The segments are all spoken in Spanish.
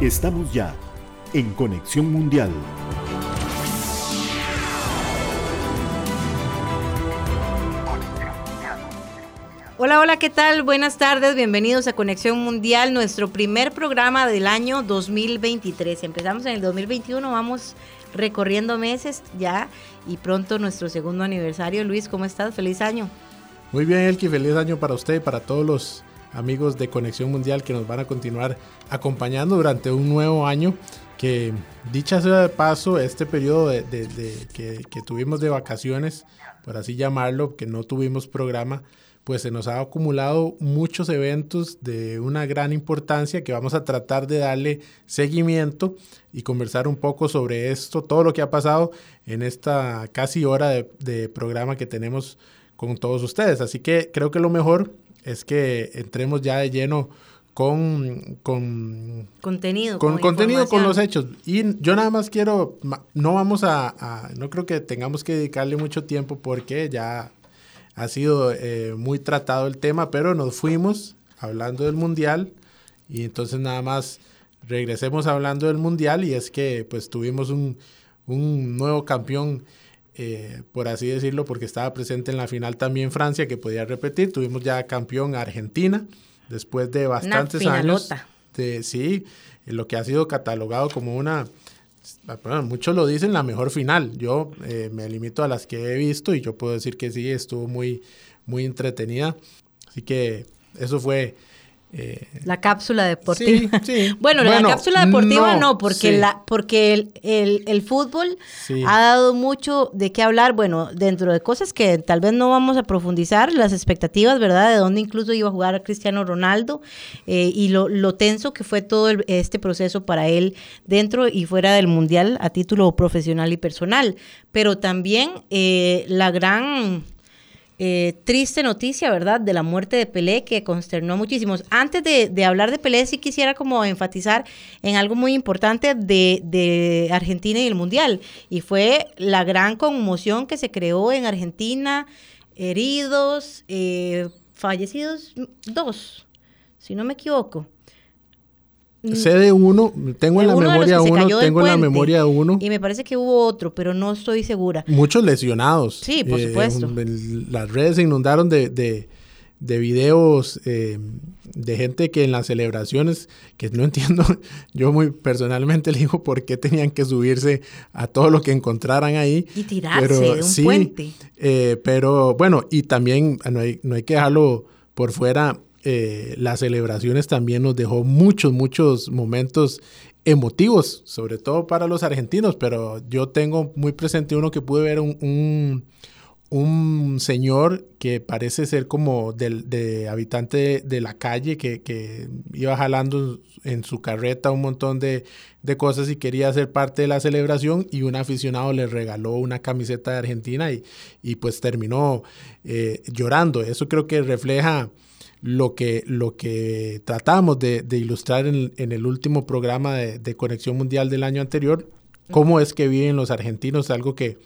Estamos ya en Conexión Mundial. Hola, hola, ¿qué tal? Buenas tardes, bienvenidos a Conexión Mundial, nuestro primer programa del año 2023. Empezamos en el 2021, vamos recorriendo meses ya y pronto nuestro segundo aniversario. Luis, ¿cómo estás? Feliz año. Muy bien, Elki, feliz año para usted y para todos los amigos de Conexión Mundial que nos van a continuar acompañando durante un nuevo año que dicha sea de paso, este periodo de, que, que, tuvimos de vacaciones, por así llamarlo, que no tuvimos programa, pues se nos ha acumulado muchos eventos de una gran importancia que vamos a tratar de darle seguimiento y conversar un poco sobre esto, todo lo que ha pasado en esta casi hora de, programa que tenemos con todos ustedes. Así que creo que lo mejor es que entremos ya de lleno con, con contenido, con, contenido con los hechos. Y yo nada más quiero, no vamos a, no creo que tengamos que dedicarle mucho tiempo porque ya ha sido eh, muy tratado el tema, pero nos fuimos hablando del mundial y entonces nada más regresemos hablando del mundial y es que pues tuvimos un, un nuevo campeón, eh, por así decirlo, porque estaba presente en la final también Francia, que podía repetir, tuvimos ya campeón Argentina, después de bastantes años. De, sí, lo que ha sido catalogado como una muchos lo dicen la mejor final. Yo eh, me limito a las que he visto y yo puedo decir que sí, estuvo muy, muy entretenida. Así que eso fue eh, la cápsula deportiva. bueno, la cápsula deportiva no, porque, la, porque el, el, fútbol ha dado mucho de qué hablar. Bueno, dentro de cosas que tal vez no vamos a profundizar, las expectativas, ¿verdad? De dónde incluso iba a jugar Cristiano Ronaldo eh, y lo, lo, tenso que fue todo este proceso para él dentro y fuera del Mundial a título profesional y personal. Pero también eh, la gran eh, triste noticia, ¿verdad? De la muerte de Pelé que consternó muchísimos. Antes de, hablar de Pelé, sí quisiera como enfatizar en algo muy importante de, Argentina y el Mundial. Y fue la gran conmoción que se creó en Argentina, heridos, eh, fallecidos, dos, si no me equivoco. Sé de uno, tengo en la memoria uno, tengo en la memoria uno. Y me parece que hubo otro, pero no estoy segura. Muchos lesionados. Sí, por eh, supuesto. las redes se inundaron de, de, de videos eh, de gente que en las celebraciones, que no entiendo, yo muy personalmente le digo por qué tenían que subirse a todo lo que encontraran ahí. Y tirarse de un sí, puente. Eh, pero bueno, y también no hay, no hay que dejarlo por fuera eh, las celebraciones también nos dejó muchos, muchos momentos emotivos, sobre todo para los argentinos, pero yo tengo muy presente uno que pude ver un, un, señor que parece ser como del, de habitante de, la calle, que, iba jalando en su carreta un montón de, cosas y quería ser parte de la celebración y un aficionado le regaló una camiseta de Argentina y, y pues terminó eh, llorando. Eso creo que refleja lo que, lo que tratamos de, ilustrar en, el último programa de, Conexión Mundial del año anterior, cómo es que viven los argentinos, algo que,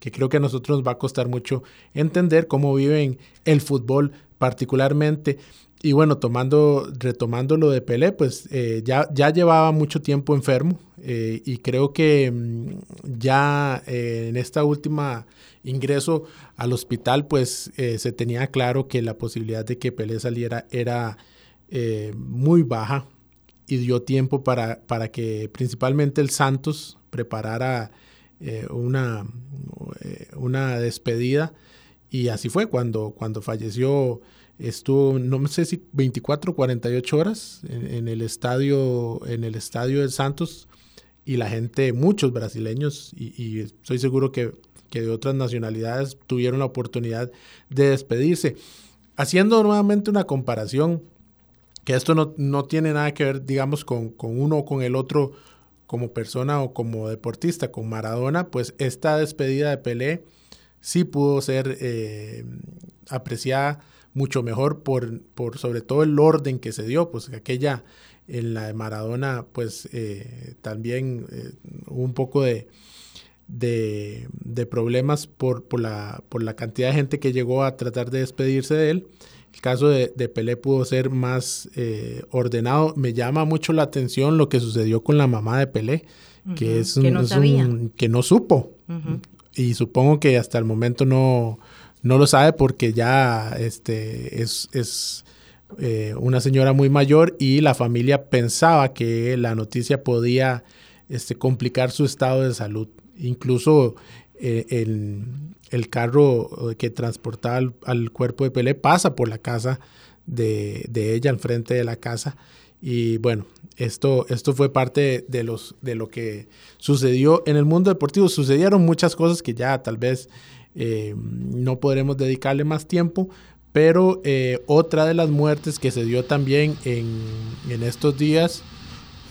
creo que a nosotros nos va a costar mucho entender, cómo viven el fútbol particularmente. Y bueno, tomando, retomando lo de Pelé, pues eh, ya, ya llevaba mucho tiempo enfermo eh, y creo que mm, ya eh, en esta última ingreso al hospital, pues eh, se tenía claro que la posibilidad de que Pelé saliera era eh, muy baja y dio tiempo para, para, que principalmente el Santos preparara eh, una, una despedida. Y así fue cuando, cuando falleció estuvo no sé si 24 o 48 horas en, el estadio en el estadio del Santos. Y la gente muchos brasileños y, y estoy seguro que que de otras nacionalidades tuvieron la oportunidad de despedirse. Haciendo nuevamente una comparación, que esto no, tiene nada que ver, digamos, con, con, uno o con el otro como persona o como deportista, con Maradona, pues esta despedida de Pelé sí pudo ser eh, apreciada mucho mejor por, por sobre todo el orden que se dio, pues aquella en la de Maradona, pues eh, también eh, un poco de, de, de problemas por, por, la, por la cantidad de gente que llegó a tratar de despedirse de él. el caso de, Pelé pudo ser más eh, ordenado. Me llama mucho la atención lo que sucedió con la mamá de Pelé, que es, que, no que no supo. Y supongo que hasta el momento no, no lo sabe porque ya este, es, es eh, una señora muy mayor y la familia pensaba que la noticia podía este, complicar su estado de salud. Incluso eh, el, carro que transportaba al, cuerpo de Pelé pasa por la casa de, de, ella, enfrente de la casa. Y bueno, esto, esto fue parte de, los, de lo que sucedió en el mundo deportivo. Sucedieron muchas cosas que ya tal vez eh, no podremos dedicarle más tiempo, pero eh, otra de las muertes que se dio también en, en estos días,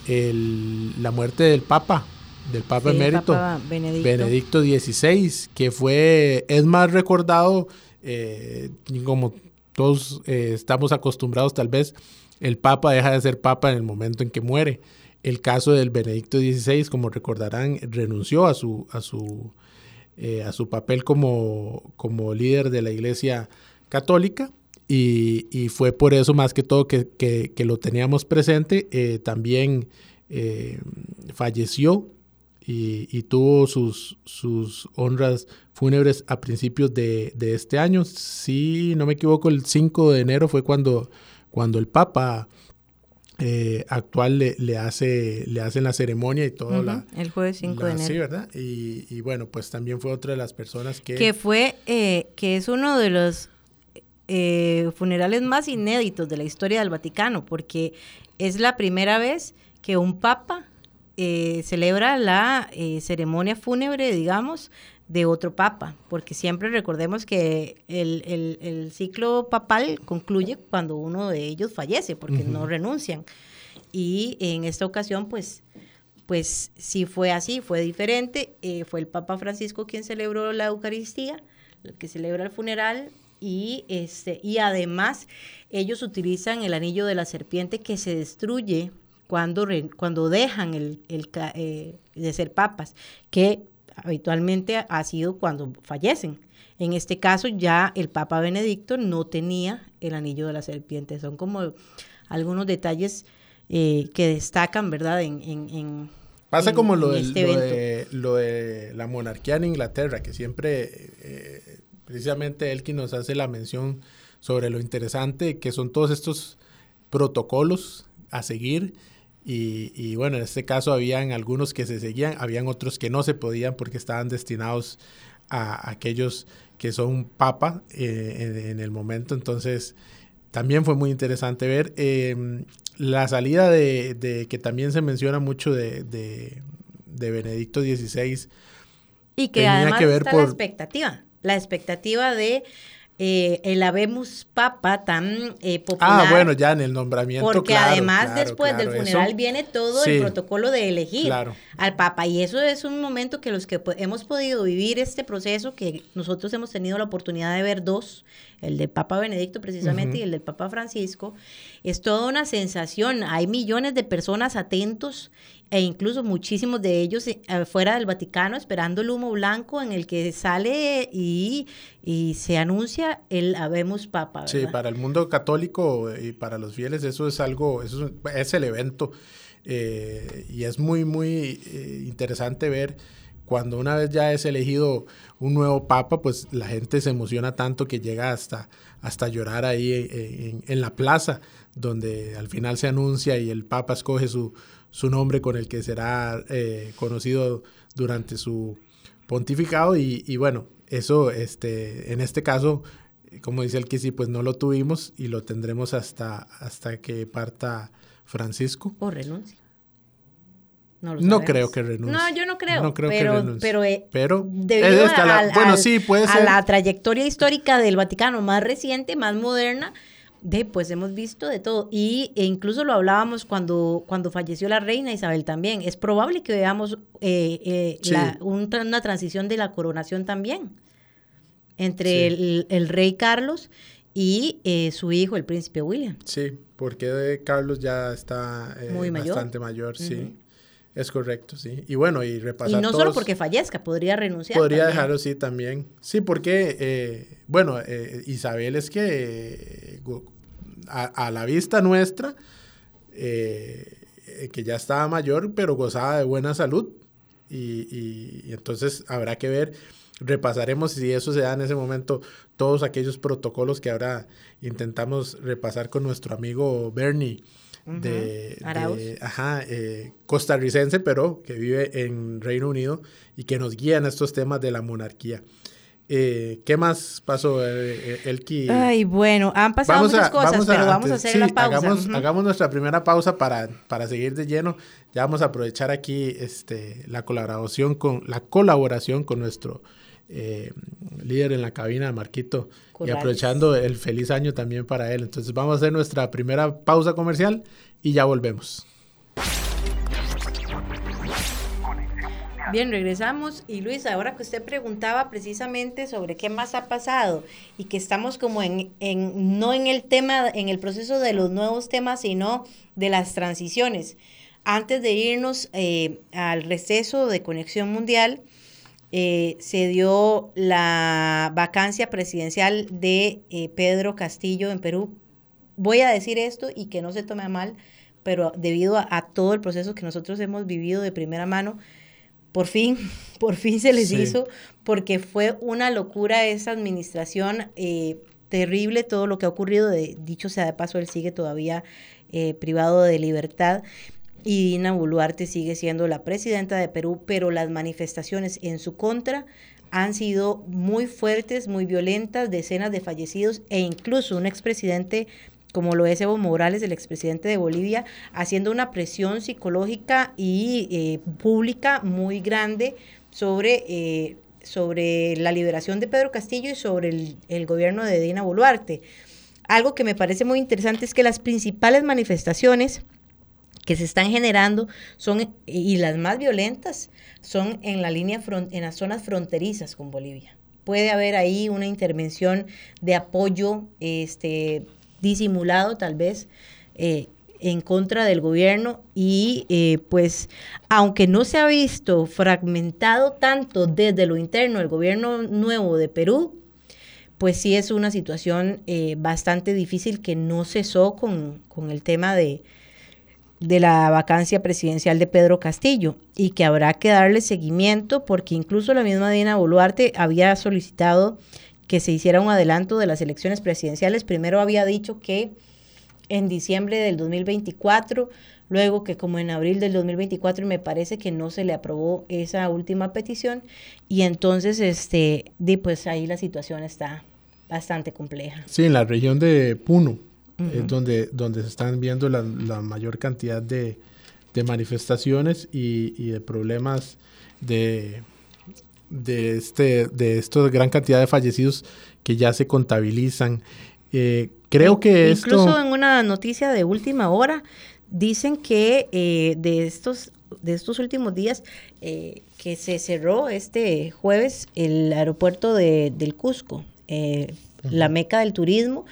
la muerte del Papa, del Papa emérito, Benedicto. XVI, que fue, es más recordado, eh, como todos estamos acostumbrados tal vez, el Papa deja de ser Papa en el momento en que muere. El caso del Benedicto XVI, como recordarán, renunció a su, a su eh, a su papel como, como líder de la Iglesia Católica y, fue por eso más que todo que, que, lo teníamos presente. Eh, también eh, falleció y, tuvo sus, sus honras fúnebres a principios de, de, este año. Si no me equivoco, el 5 de enero fue cuando, cuando el Papa eh, actual le, le, hace, le hacen la ceremonia y todo. la, el jueves 5 de enero. Sí, ¿verdad? Y, y, bueno, pues también fue otra de las personas que... Que fue, eh, que es uno de los eh, funerales más inéditos de la historia del Vaticano, porque es la primera vez que un papa celebra la ceremonia fúnebre, digamos, de otro papa, porque siempre recordemos que el, ciclo papal concluye cuando uno de ellos fallece, porque no renuncian. Y en esta ocasión, pues, pues sí fue así, fue diferente. Eh, fue el Papa Francisco quien celebró la Eucaristía, el que celebra el funeral, y, este, y además ellos utilizan el anillo de la serpiente que se destruye cuando, cuando dejan el, el eh, de ser papas, que habitualmente ha sido cuando fallecen. En este caso ya el Papa Benedicto no tenía el anillo de la serpiente. Son como algunos detalles eh, que destacan, ¿verdad? En, en, Pasa como lo, este lo, de, la monarquía en Inglaterra, que siempre, eh, precisamente él quien nos hace la mención sobre lo interesante que son todos estos protocolos a seguir y, bueno, en este caso habían algunos que se seguían, habían otros que no se podían porque estaban destinados a aquellos que son papa eh, en, el momento. Entonces, también fue muy interesante ver em, la salida de, que también se menciona mucho de, de, Benedicto XVI. Y que además que ver está la expectativa, la expectativa de eh, el Habemus Papa tan eh, popular. Ah, bueno, ya en el nombramiento. Porque además después del funeral viene todo el protocolo de elegir al Papa. Y eso es un momento que los que hemos podido vivir este proceso, que nosotros hemos tenido la oportunidad de ver dos, el del Papa Benedicto precisamente y el del Papa Francisco, es toda una sensación. Hay millones de personas atentos e incluso muchísimos de ellos eh, fuera del Vaticano esperando el humo blanco en el que sale y, se anuncia el Habemos Papa. Sí, para el mundo católico y para los fieles eso es algo, eso es, el evento eh, y es muy, muy eh, interesante ver cuando una vez ya es elegido un nuevo papa, pues la gente se emociona tanto que llega hasta, hasta llorar ahí en la plaza, donde al final se anuncia y el papa escoge su, su nombre con el que será eh, conocido durante su pontificado y, bueno, eso este, en este caso, como dice el que sí, pues no lo tuvimos y lo tendremos hasta, hasta que parta Francisco. O renuncie. No, creo que renuncie. No, yo no creo. No creo pero, que renuncie. Pero, eh, pero debido a, bueno, sí, puede a la trayectoria histórica del Vaticano más reciente, más moderna, de, pues hemos visto de todo. Y e incluso lo hablábamos cuando, cuando falleció la reina Isabel también. Es probable que veamos eh, eh, una transición de la coronación también entre el, rey Carlos y eh, su hijo, el príncipe William. Sí, porque Carlos ya está Muy bastante mayor, sí. Es correcto, sí. Y bueno, y repasar. Y no solo porque fallezca, podría renunciar. Podría dejarlo, sí, también. Sí, porque, eh, bueno, eh, Isabel es que a, la vista nuestra, que ya estaba mayor, pero gozaba de buena salud. y entonces habrá que ver repasaremos si eso se da en ese momento todos aquellos protocolos que ahora intentamos repasar con nuestro amigo Bernie de, ajá, eh, costarricense, pero que vive en Reino Unido y que nos guía en estos temas de la monarquía. Eh, ¿Qué más pasó, eh, Elki? Ay, bueno, han pasado muchas cosas, pero vamos a hacer la pausa. Hagamos, hagamos, nuestra primera pausa para, para seguir de lleno. Ya vamos a aprovechar aquí este, la colaboración con la colaboración con nuestro eh, líder en la cabina, Marquito, y aprovechando el feliz año también para él. Entonces vamos a hacer nuestra primera pausa comercial y ya volvemos. Bien, regresamos. Y Luis, ahora que usted preguntaba precisamente sobre qué más ha pasado y que estamos como en, en, no en el tema, en el proceso de los nuevos temas, sino de las transiciones. Antes de irnos eh, al receso de Conexión Mundial, eh, se dio la vacancia presidencial de eh, Pedro Castillo en Perú. Voy a decir esto y que no se tome a mal, pero debido a, todo el proceso que nosotros hemos vivido de primera mano, por fin, por fin se les hizo, porque fue una locura esa administración, eh, terrible todo lo que ha ocurrido, de, dicho sea de paso, él sigue todavía privado de libertad y Dina Boluarte sigue siendo la presidenta de Perú, pero las manifestaciones en su contra han sido muy fuertes, muy violentas, decenas de fallecidos e incluso un expresidente como lo es Evo Morales, el expresidente de Bolivia, haciendo una presión psicológica y eh, pública muy grande sobre, eh, sobre la liberación de Pedro Castillo y sobre el, el gobierno de Dina Boluarte. Algo que me parece muy interesante es que las principales manifestaciones que se están generando son, y las más violentas, son en la línea en las zonas fronterizas con Bolivia. Puede haber ahí una intervención de apoyo este, disimulado, tal vez, eh, en contra del gobierno y eh, pues aunque no se ha visto fragmentado tanto desde lo interno el gobierno nuevo de Perú, pues sí es una situación eh, bastante difícil que no cesó con, con el tema de, de la vacancia presidencial de Pedro Castillo y que habrá que darle seguimiento porque incluso la misma Dina Boluarte había solicitado que se hiciera un adelanto de las elecciones presidenciales. Primero había dicho que en diciembre del 2024, luego que como en abril del 2024 me parece que no se le aprobó esa última petición y entonces este, pues ahí la situación está bastante compleja. Sí, en la región de Puno es donde, donde se están viendo la, mayor cantidad de, manifestaciones y, de problemas de, de, este, de esta gran cantidad de fallecidos que ya se contabilizan. Eh, creo que esto... Incluso en una noticia de última hora dicen que eh, de estos de estos últimos días eh, que se cerró este jueves el aeropuerto de, del Cusco, la meca del turismo,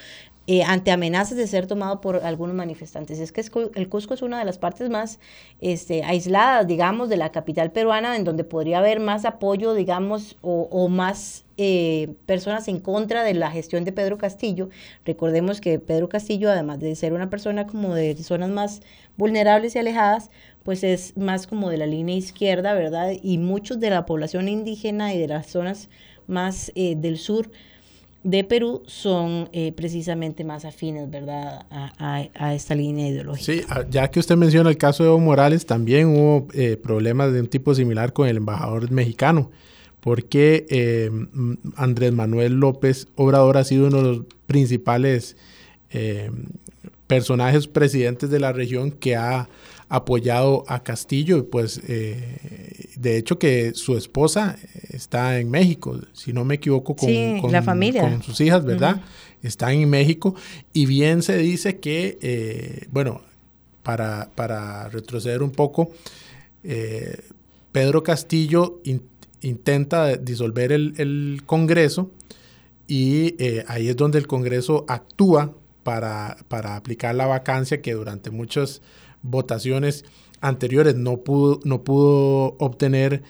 eh, ante amenazas de ser tomado por algunos manifestantes. Es que el Cusco es una de las partes más este, aisladas, digamos, de la capital peruana, en donde podría haber más apoyo, digamos, o, más eh, personas en contra de la gestión de Pedro Castillo. Recordemos que Pedro Castillo, además de ser una persona como de zonas más vulnerables y alejadas, pues es más como de la línea izquierda, ¿verdad? Y muchos de la población indígena y de las zonas más eh, del sur, de Perú son eh, precisamente más afines, ¿verdad?, a, esta línea ideológica. Sí, ya que usted menciona el caso de Evo Morales, también hubo eh, problemas de un tipo similar con el embajador mexicano, porque eh, Andrés Manuel López Obrador ha sido uno de los principales personajes presidentes de la región que ha apoyado a Castillo y pues eh, de hecho que su esposa está en México, si no me equivoco, con, la familia. con sus hijas, ¿verdad? Están en México y bien se dice que, eh, bueno, para, para, retroceder un poco, eh, Pedro Castillo intenta disolver el, el Congreso y ahí es donde el Congreso actúa para, para aplicar la vacancia que durante muchos votaciones anteriores no pudo, no pudo obtener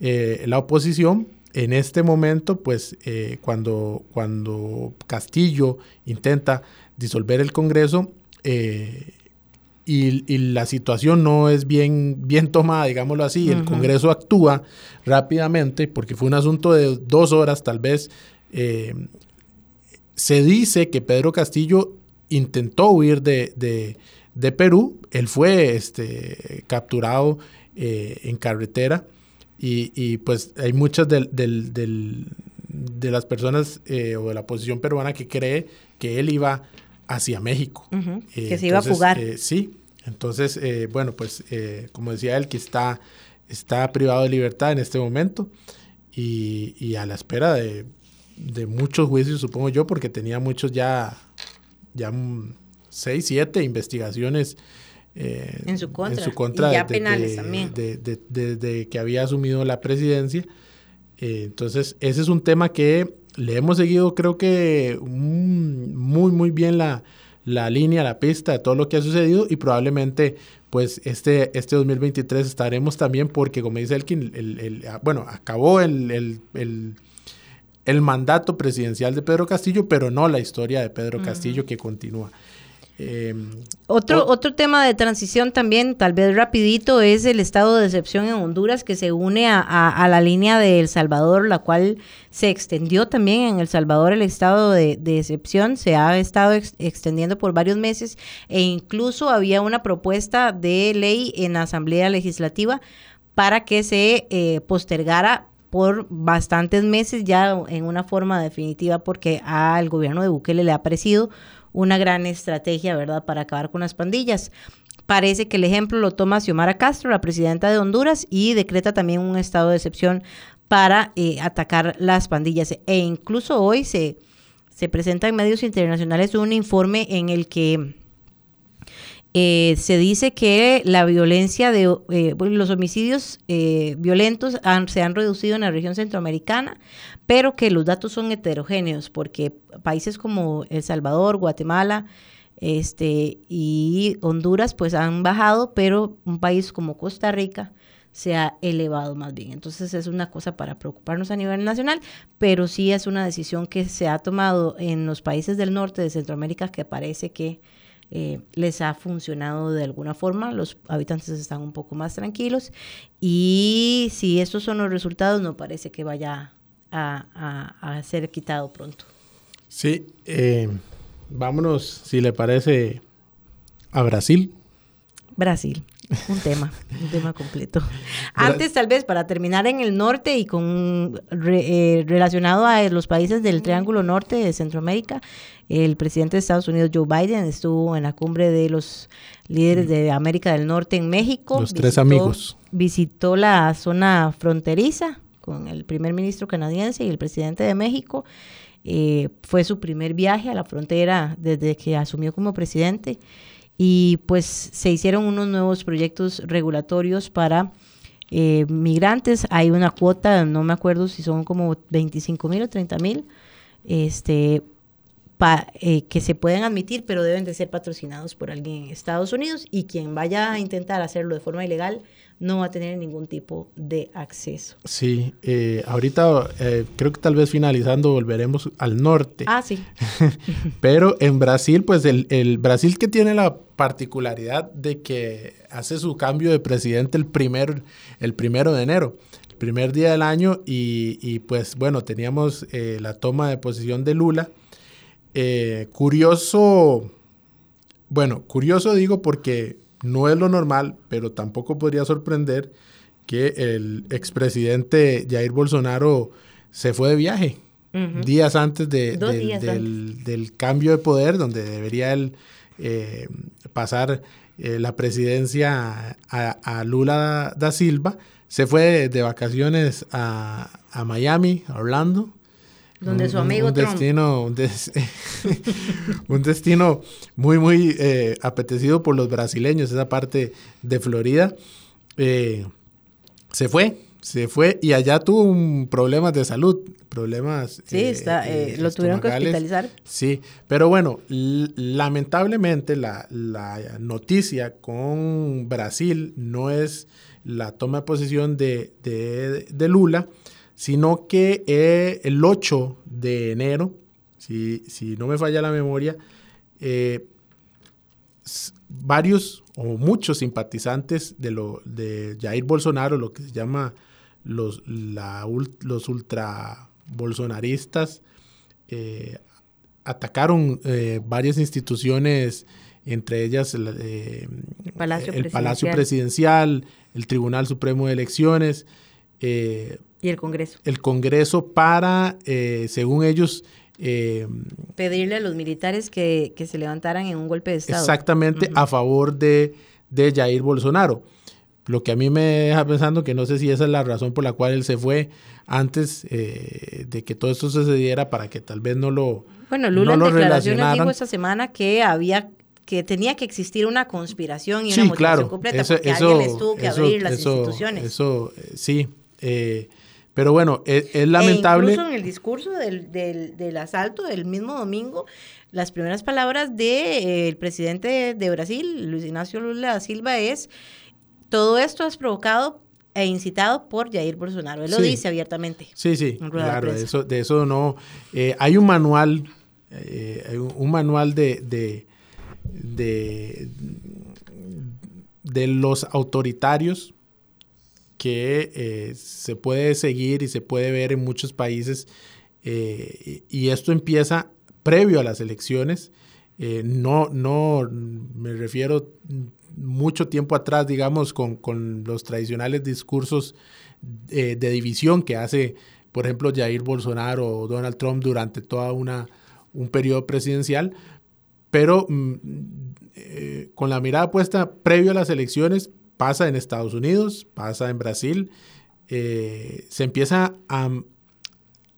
eh, la oposición. En este momento, pues eh, cuando, cuando Castillo intenta disolver el Congreso y, la situación no es bien, bien tomada, digámoslo así, el Congreso actúa rápidamente porque fue un asunto de dos horas tal vez. se dice que Pedro Castillo intentó huir de, Perú. Él fue este, capturado eh, en carretera y, pues hay muchas de las personas eh, o de la oposición peruana que cree que él iba hacia México. Eh, que se iba a fugar. sí, entonces, bueno, pues como decía él, que está, está privado de libertad en este momento y, a la espera de, de muchos juicios, supongo yo, porque tenía muchos ya ya seis, siete investigaciones eh, en su contra. y ya penales también. Desde que había asumido la presidencia. Eh, entonces, ese es un tema que le hemos seguido, creo que muy, muy bien la, línea, la pista de todo lo que ha sucedido y probablemente pues este, este 2023 estaremos también porque como dice Elkin, el, el, bueno, acabó el, el mandato presidencial de Pedro Castillo, pero no la historia de Pedro Castillo que continúa. Em, otro, otro tema de transición también, tal vez rapidito, es el estado de excepción en Honduras que se une a, la línea de El Salvador, la cual se extendió también en El Salvador el estado de, excepción, se ha estado extendiendo por varios meses e incluso había una propuesta de ley en la Asamblea Legislativa para que se eh, postergara por bastantes meses ya en una forma definitiva porque al gobierno de Bukele le ha parecido una gran estrategia, ¿verdad?, para acabar con las pandillas. Parece que el ejemplo lo toma Xiomara Castro, la presidenta de Honduras, y decreta también un estado de excepción para eh, atacar las pandillas. E incluso hoy se, se presenta en medios internacionales un informe en el que eh, se dice que la violencia de eh, los homicidios eh, violentos se han reducido en la región centroamericana, pero que los datos son heterogéneos porque países como El Salvador, Guatemala, este y Honduras pues han bajado, pero un país como Costa Rica se ha elevado más bien. Entonces es una cosa para preocuparnos a nivel nacional, pero sí es una decisión que se ha tomado en los países del norte de Centroamérica que parece que eh, les ha funcionado de alguna forma, los habitantes están un poco más tranquilos y si estos son los resultados no parece que vaya a, ser quitado pronto. Sí, eh, vámonos, si le parece, a Brasil. Brasil, un tema, un tema completo. Antes, tal vez, para terminar en el norte y con eh, relacionado a los países del Triángulo Norte de Centroamérica, el presidente de Estados Unidos, Joe Biden, estuvo en la cumbre de los líderes de América del Norte en México. Los tres amigos. Visitó la zona fronteriza con el primer ministro canadiense y el presidente de México. Eh, fue su primer viaje a la frontera desde que asumió como presidente y pues se hicieron unos nuevos proyectos regulatorios para eh, migrantes. Hay una cuota, no me acuerdo si son como 25 mil o 30 mil, este, eh, que se pueden admitir, pero deben de ser patrocinados por alguien en Estados Unidos y quien vaya a intentar hacerlo de forma ilegal no va a tener ningún tipo de acceso. Sí, eh, ahorita eh, creo que tal vez finalizando volveremos al norte. Ah, sí. pero en Brasil, pues el, el, Brasil que tiene la particularidad de que hace su cambio de presidente el, primer, el primero de enero el primer día del año y, y pues bueno, teníamos la toma de posición de Lula eh, curioso, bueno, curioso digo porque no es lo normal, pero tampoco podría sorprender que el expresidente Jair Bolsonaro se fue de viaje días antes de, del, cambio de poder, donde debería él eh, pasar eh, la presidencia a, Lula da Silva. Se fue de, vacaciones a, a Miami, a Orlando, donde su amigo un, destino un, destino muy muy eh, apetecido por los brasileños esa parte de Florida eh, se fue se fue y allá tuvo un problemas de salud, problemas. Sí, está, lo tuvieron que hospitalizar. Sí, pero bueno, lamentablemente la, la, noticia con Brasil no es la toma de posición de, de, Lula, sino que el 8 de enero, si, si no me falla la memoria, eh, varios o muchos simpatizantes de, lo, de Jair Bolsonaro, lo que se llama los, la, los ultra bolsonaristas, eh, atacaron eh, varias instituciones, entre ellas el, Palacio, el Palacio, Presidencial, el Tribunal Supremo de Elecciones. Y el Congreso. El Congreso para, según ellos, eh, Pedirle a los militares que, se levantaran en un golpe de Estado. Exactamente, a favor de, de Jair Bolsonaro. Lo que a mí me deja pensando que no sé si esa es la razón por la cual él se fue antes eh, de que todo esto sucediera para que tal vez no lo Bueno, Lula en declaraciones dijo esta semana que había que tenía que existir una conspiración y una motivación completa porque alguien les tuvo que abrir las instituciones. Eso, eh, sí. Eh, pero bueno, es, lamentable. E incluso en el discurso del, del, del, asalto del mismo domingo, las primeras palabras del de, eh, presidente de, Brasil, Luis Ignacio Lula da Silva, es, todo esto es provocado e incitado por Jair Bolsonaro. Él lo dice abiertamente. Sí, sí, claro, de eso, de eso no. Eh, hay un manual, eh, hay un, manual de, de, de, de los autoritarios que eh, se puede seguir y se puede ver en muchos países eh, y esto empieza previo a las elecciones. Eh, no, no me refiero mucho tiempo atrás, digamos, con, con los tradicionales discursos de división que hace, por ejemplo, Jair Bolsonaro o Donald Trump durante toda una, un periodo presidencial, pero mm, con la mirada puesta previo a las elecciones pasa en Estados Unidos, pasa en Brasil, eh, se empieza a,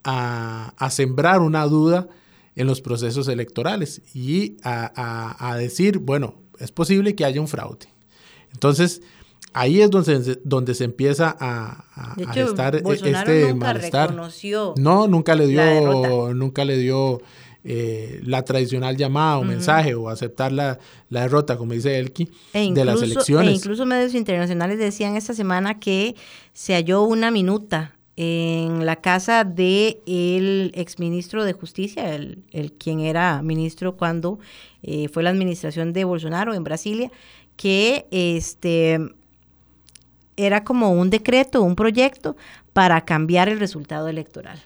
a, sembrar una duda en los procesos electorales y a, decir, bueno, es posible que haya un fraude. Entonces, ahí es donde, donde se empieza a, estar e, este malestar. no, nunca le dio, nunca le dio eh, la tradicional llamada o mensaje o aceptar la, derrota, como dice Elki, e de las elecciones. E incluso medios internacionales decían esta semana que se halló una minuta en la casa del el exministro de Justicia, el, el, quien era ministro cuando eh, fue la administración de Bolsonaro en Brasilia, que este era como un decreto, un proyecto para cambiar el resultado electoral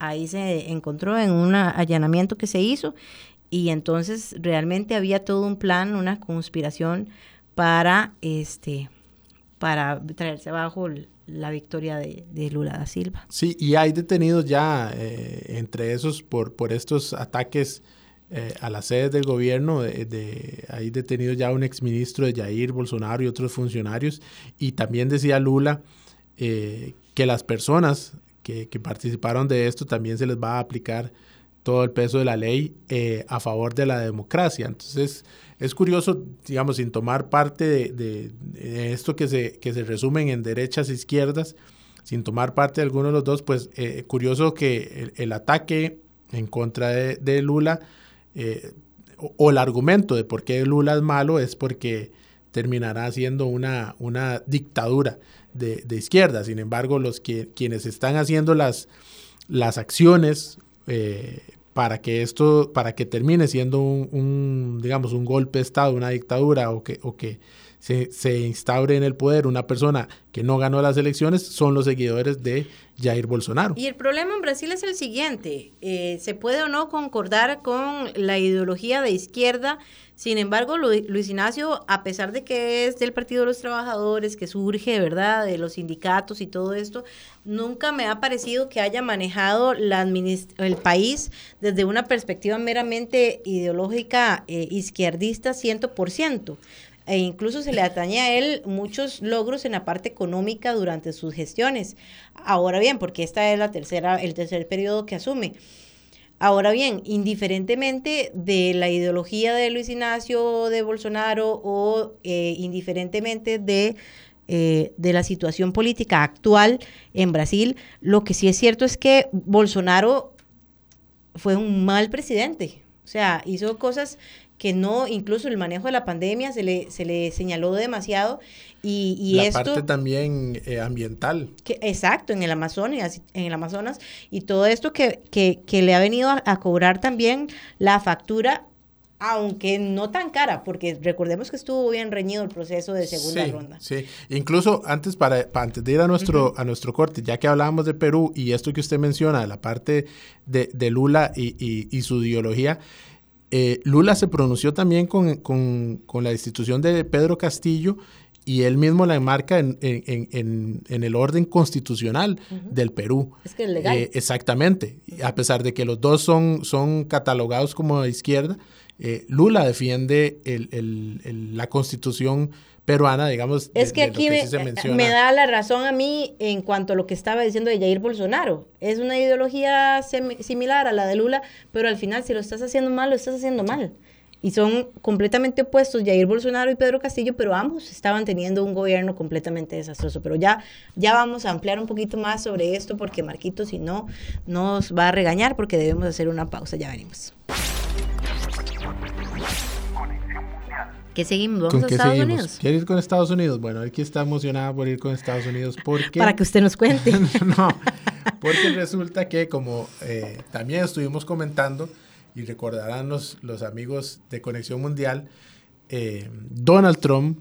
ahí se encontró en un allanamiento que se hizo y entonces realmente había todo un plan, una conspiración para este para traerse abajo la victoria de, Lula da Silva. Sí, y hay detenidos ya eh, entre esos por, por estos ataques eh, a las sedes del gobierno, de, hay detenidos ya un exministro de Jair Bolsonaro y otros funcionarios, y también decía Lula eh, que las personas que, participaron de esto, también se les va a aplicar todo el peso de la ley eh, a favor de la democracia. Entonces, es curioso, digamos, sin tomar parte de, esto que se, que se resumen en derechas e izquierdas, sin tomar parte de alguno de los dos, pues eh, curioso que el, ataque en contra de, Lula eh, o, el argumento de por qué Lula es malo es porque terminará siendo una, una dictadura de, izquierda. Sin embargo, los que, quienes están haciendo las, las acciones eh, para que esto, para que termine siendo un, digamos, un golpe de Estado, una dictadura o que, o que se, se, instaure en el poder una persona que no ganó las elecciones, son los seguidores de Jair Bolsonaro. Y el problema en Brasil es el siguiente, eh, se puede o no concordar con la ideología de izquierda sin embargo, Luis Ignacio, a pesar de que es del Partido de los Trabajadores, que surge, ¿verdad?, de los sindicatos y todo esto, nunca me ha parecido que haya manejado la el país desde una perspectiva meramente ideológica eh, izquierdista 100%. E incluso se le atañe a él muchos logros en la parte económica durante sus gestiones. Ahora bien, porque esta es la tercera, el tercer periodo que asume. Ahora bien, indiferentemente de la ideología de Luis Ignacio de Bolsonaro o eh, indiferentemente de eh, de la situación política actual en Brasil. Lo que sí es cierto es que Bolsonaro fue un mal presidente. O sea, hizo cosas que no, incluso el manejo de la pandemia se le, se le señaló demasiado y, y la esto... parte también eh, ambiental. Que, exacto, en el Amazonas, en el Amazonas y todo esto que, que, que le ha venido a, cobrar también la factura aunque no tan cara, porque recordemos que estuvo bien reñido el proceso de segunda ronda. Sí, incluso antes para, antes de ir a nuestro, a nuestro corte, ya que hablábamos de Perú y esto que usted menciona, la parte de, de Lula y, y, y, su ideología, eh, Lula se pronunció también con, con, con, la institución de Pedro Castillo y él mismo la enmarca en, en, en, el orden constitucional del Perú. Es que es legal. Eh, exactamente. A pesar de que los dos son, son catalogados como de izquierda, eh, Lula defiende el, el, la constitución peruana, digamos. Es que aquí me, da la razón a mí en cuanto a lo que estaba diciendo de Jair Bolsonaro. Es una ideología similar a la de Lula, pero al final si lo estás haciendo mal, lo estás haciendo mal. Y son completamente opuestos Jair Bolsonaro y Pedro Castillo, pero ambos estaban teniendo un gobierno completamente desastroso. Pero ya, ya vamos a ampliar un poquito más sobre esto porque Marquito, si no, nos va a regañar porque debemos hacer una pausa. Ya venimos. ¿Qué seguimos? ¿Vamos a Estados Unidos? ¿Quiere ir con Estados Unidos? Bueno, aquí está emocionada por ir con Estados Unidos porque... Para que usted nos cuente. no, porque resulta que como eh, también estuvimos comentando, y recordarán los, los amigos de Conexión Mundial, eh, Donald Trump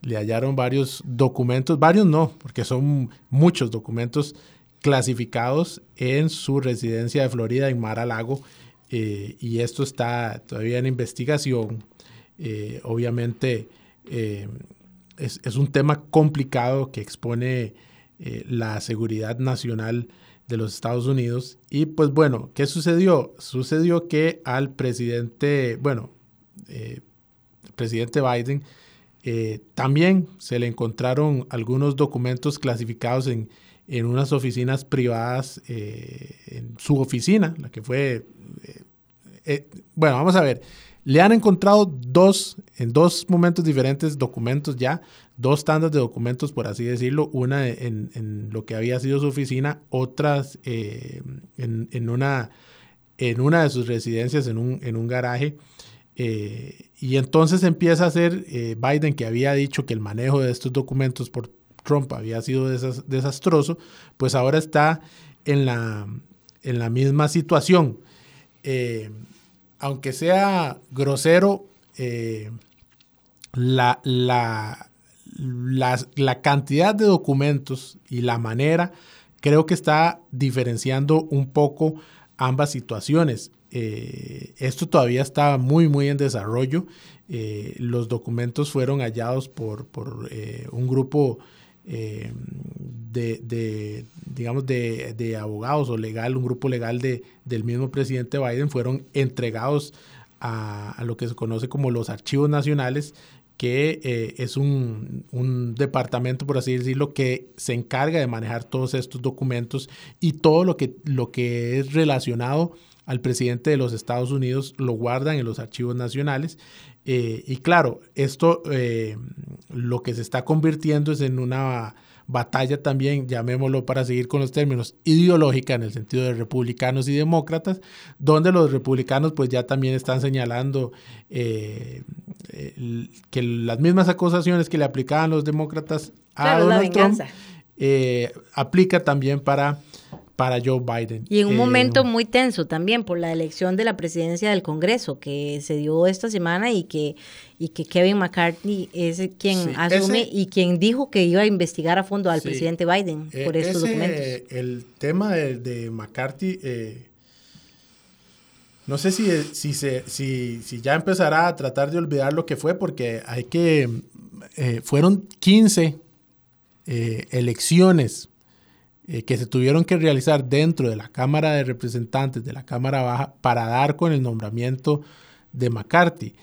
le hallaron varios documentos, varios no, porque son muchos documentos clasificados en su residencia de Florida, en Mar-a-Lago, eh, y esto está todavía en investigación eh, obviamente eh, es, es, un tema complicado que expone eh, la seguridad nacional de los Estados Unidos. Y pues bueno, ¿qué sucedió? Sucedió que al presidente, bueno, presidente Biden, también se le encontraron algunos documentos clasificados en, en unas oficinas privadas, en su oficina, la que fue, bueno, vamos a ver, le han encontrado dos, en dos momentos diferentes, documentos ya, dos tandas de documentos, por así decirlo, una en, lo que había sido su oficina, otras eh, en, una, en una de sus residencias, en un, en un garaje. Eh, y entonces empieza a ser eh, Biden, que había dicho que el manejo de estos documentos por Trump había sido desastroso, pues ahora está en la, en la misma situación aunque sea grosero, eh, la, la, la, cantidad de documentos y la manera creo que está diferenciando un poco ambas situaciones. Eh, esto todavía está muy, muy en desarrollo. Eh, los documentos fueron hallados por, por un grupo eh, de, digamos, de, abogados o legal, un grupo legal de, del mismo presidente Biden, fueron entregados a, lo que se conoce como los archivos nacionales, que eh, es un, un, departamento, por así decirlo, que se encarga de manejar todos estos documentos y todo lo que, lo que es relacionado al presidente de los Estados Unidos lo guardan en los archivos nacionales. Eh, y claro, esto eh, lo que se está convirtiendo es en una batalla también, llamémoslo para seguir con los términos, ideológica en el sentido de republicanos y demócratas, donde los republicanos pues ya también están señalando eh, que las mismas acusaciones que le aplicaban los demócratas a Donald Trump aplica también para para Joe Biden. Y en un momento eh, muy tenso también por la elección de la presidencia del Congreso que se dio esta semana y que, y que Kevin McCarthy es quien asume y quien dijo que iba a investigar a fondo al presidente Biden eh, por estos documentos. El tema de, McCarthy, eh, no sé si, si, se, si, si ya empezará a tratar de olvidar lo que fue porque hay que, fueron 15 elecciones eh, que se tuvieron que realizar dentro de la Cámara de Representantes de la Cámara Baja para dar con el nombramiento de McCarthy.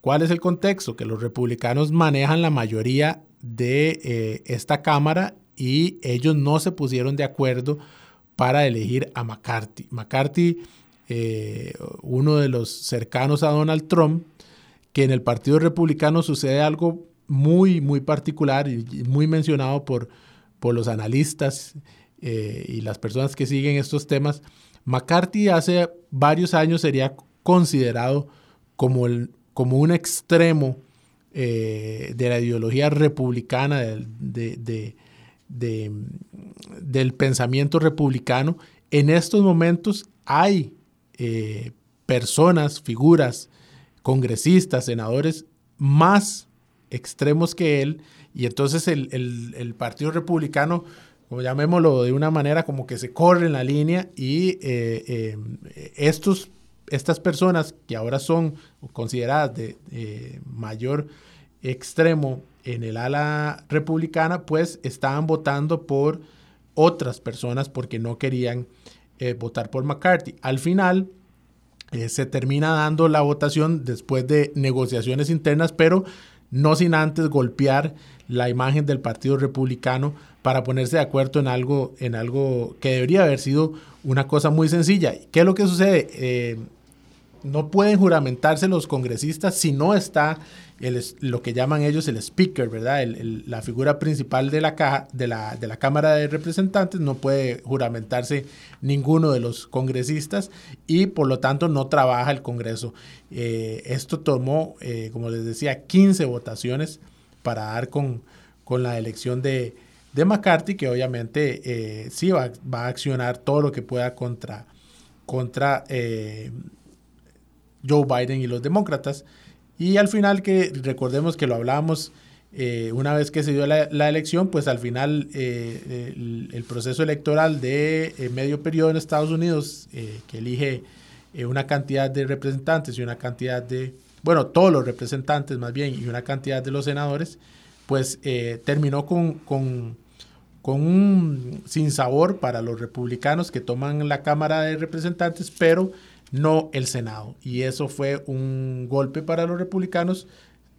¿Cuál es el contexto? Que los republicanos manejan la mayoría de eh, esta Cámara y ellos no se pusieron de acuerdo para elegir a McCarthy. McCarthy, eh, uno de los cercanos a Donald Trump, que en el Partido Republicano sucede algo muy, muy particular y muy mencionado por, por los analistas eh, y las personas que siguen estos temas. McCarthy hace varios años sería considerado como, el, como un extremo eh, de la ideología republicana, de, del pensamiento republicano. En estos momentos hay eh, personas, figuras, congresistas, senadores más extremos que él, y entonces el, Partido Republicano, como llamémoslo de una manera, como que se corre en la línea y eh, eh, estos, estas personas que ahora son consideradas de mayor extremo en el ala republicana, pues estaban votando por otras personas porque no querían eh, votar por McCarthy. Al final eh, se termina dando la votación después de negociaciones internas, pero no sin antes golpear la imagen del Partido Republicano para ponerse de acuerdo en algo, en algo que debería haber sido una cosa muy sencilla. ¿Qué es lo que sucede? Eh, no pueden juramentarse los congresistas si no está lo que llaman ellos el speaker, ¿verdad? la figura principal de la, de, la, de la Cámara de Representantes no puede juramentarse ninguno de los congresistas y por lo tanto no trabaja el Congreso. Eh, esto tomó, eh, como les decía, 15 votaciones para dar con, con la elección de, de McCarthy, que obviamente eh, sí va, va, a accionar todo lo que pueda contra, contra Joe Biden y los demócratas. Y al final, que recordemos que lo hablábamos eh, una vez que se dio la, elección, pues al final eh, el, proceso electoral de eh, medio periodo en Estados Unidos, que elige una cantidad de representantes y una cantidad de, bueno, todos los representantes más bien y una cantidad de los senadores, pues terminó con, con, con un sinsabor para los republicanos que toman la Cámara de Representantes, pero no el Senado. Y eso fue un golpe para los republicanos.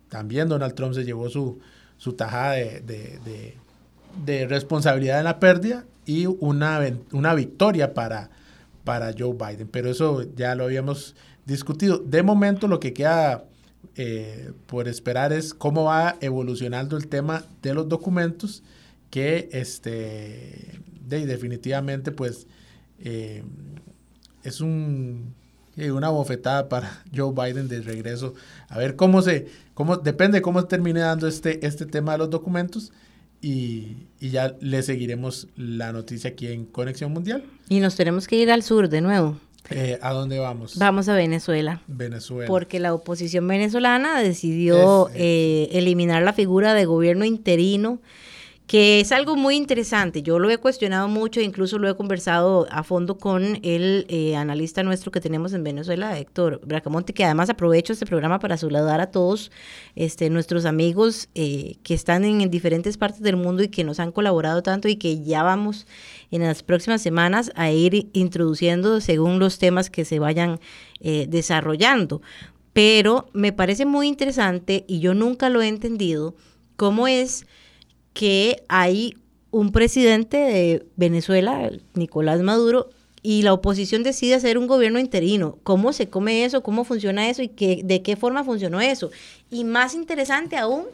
También Donald Trump se llevó su, su tajada de, responsabilidad en la pérdida y una, una victoria para, para Joe Biden. Pero eso ya lo habíamos discutido. De momento lo que queda eh, por esperar es cómo va evolucionando el tema de los documentos que este, definitivamente pues eh, es un una bofetada para Joe Biden de regreso. A ver cómo se, cómo, depende de cómo termine dando este, este tema de los documentos. Y, y, ya le seguiremos la noticia aquí en Conexión Mundial. Y nos tenemos que ir al sur de nuevo. Eh, ¿A dónde vamos? Vamos a Venezuela. Venezuela. Porque la oposición venezolana decidió eh, eliminar la figura de gobierno interino que es algo muy interesante. Yo lo he cuestionado mucho, incluso lo he conversado a fondo con el eh, analista nuestro que tenemos en Venezuela, Héctor Bracamonte, que además aprovecho este programa para saludar a todos este, nuestros amigos eh, que están en, diferentes partes del mundo y que nos han colaborado tanto y que ya vamos en las próximas semanas a ir introduciendo según los temas que se vayan eh, desarrollando. Pero me parece muy interesante y yo nunca lo he entendido cómo es que hay un presidente de Venezuela, Nicolás Maduro, y la oposición decide hacer un gobierno interino. ¿Cómo se come eso? ¿Cómo funciona eso? ¿Y qué, de qué forma funcionó eso? Y más interesante aún,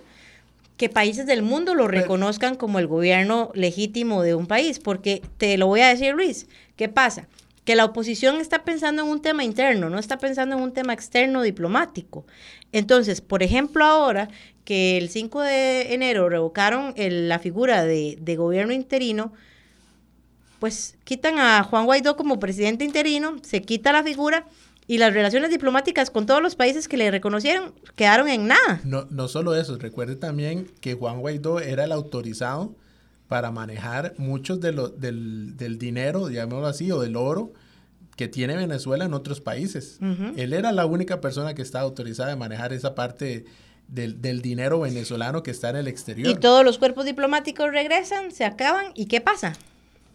que países del mundo lo reconozcan como el gobierno legítimo de un país. Porque te lo voy a decir, Luis, ¿qué pasa? Que la oposición está pensando en un tema interno, no está pensando en un tema externo diplomático. Entonces, por ejemplo, ahora que el 5 de enero revocaron la figura de, gobierno interino, pues quitan a Juan Guaidó como presidente interino, se quita la figura y las relaciones diplomáticas con todos los países que le reconocieron quedaron en nada. No, no solo eso, recuerde también que Juan Guaidó era el autorizado para manejar muchos de lo, del, dinero, digámoslo así, o del oro que tiene Venezuela en otros países. Él era la única persona que estaba autorizada de manejar esa parte del, del, dinero venezolano que está en el exterior. Y todos los cuerpos diplomáticos regresan, se acaban, ¿y qué pasa?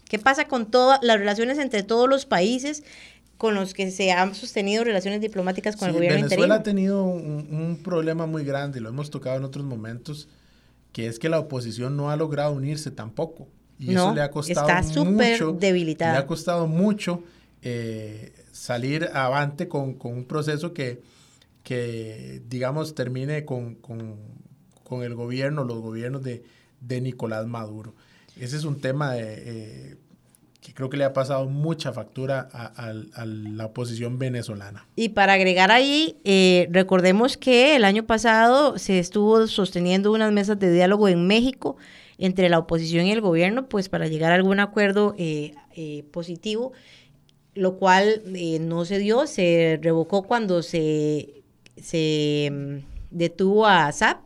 ¿Qué pasa con todas las relaciones entre todos los países con los que se han sostenido relaciones diplomáticas con el gobierno Venezuela ha tenido un, problema muy grande, lo hemos tocado en otros momentos, que es que la oposición no ha logrado unirse tampoco. Y eso le ha costado está súper debilitada. Le ha costado mucho eh, salir avante con, con un proceso que que, digamos, termine con, con el gobierno, los gobiernos de, de Nicolás Maduro. Ese es un tema de, eh, que creo que le ha pasado mucha factura a, la oposición venezolana. Y para agregar ahí, eh, recordemos que el año pasado se estuvo sosteniendo unas mesas de diálogo en México entre la oposición y el gobierno, pues para llegar a algún acuerdo eh, eh, positivo, lo cual no se dio, se revocó cuando se, se mm, detuvo a SAP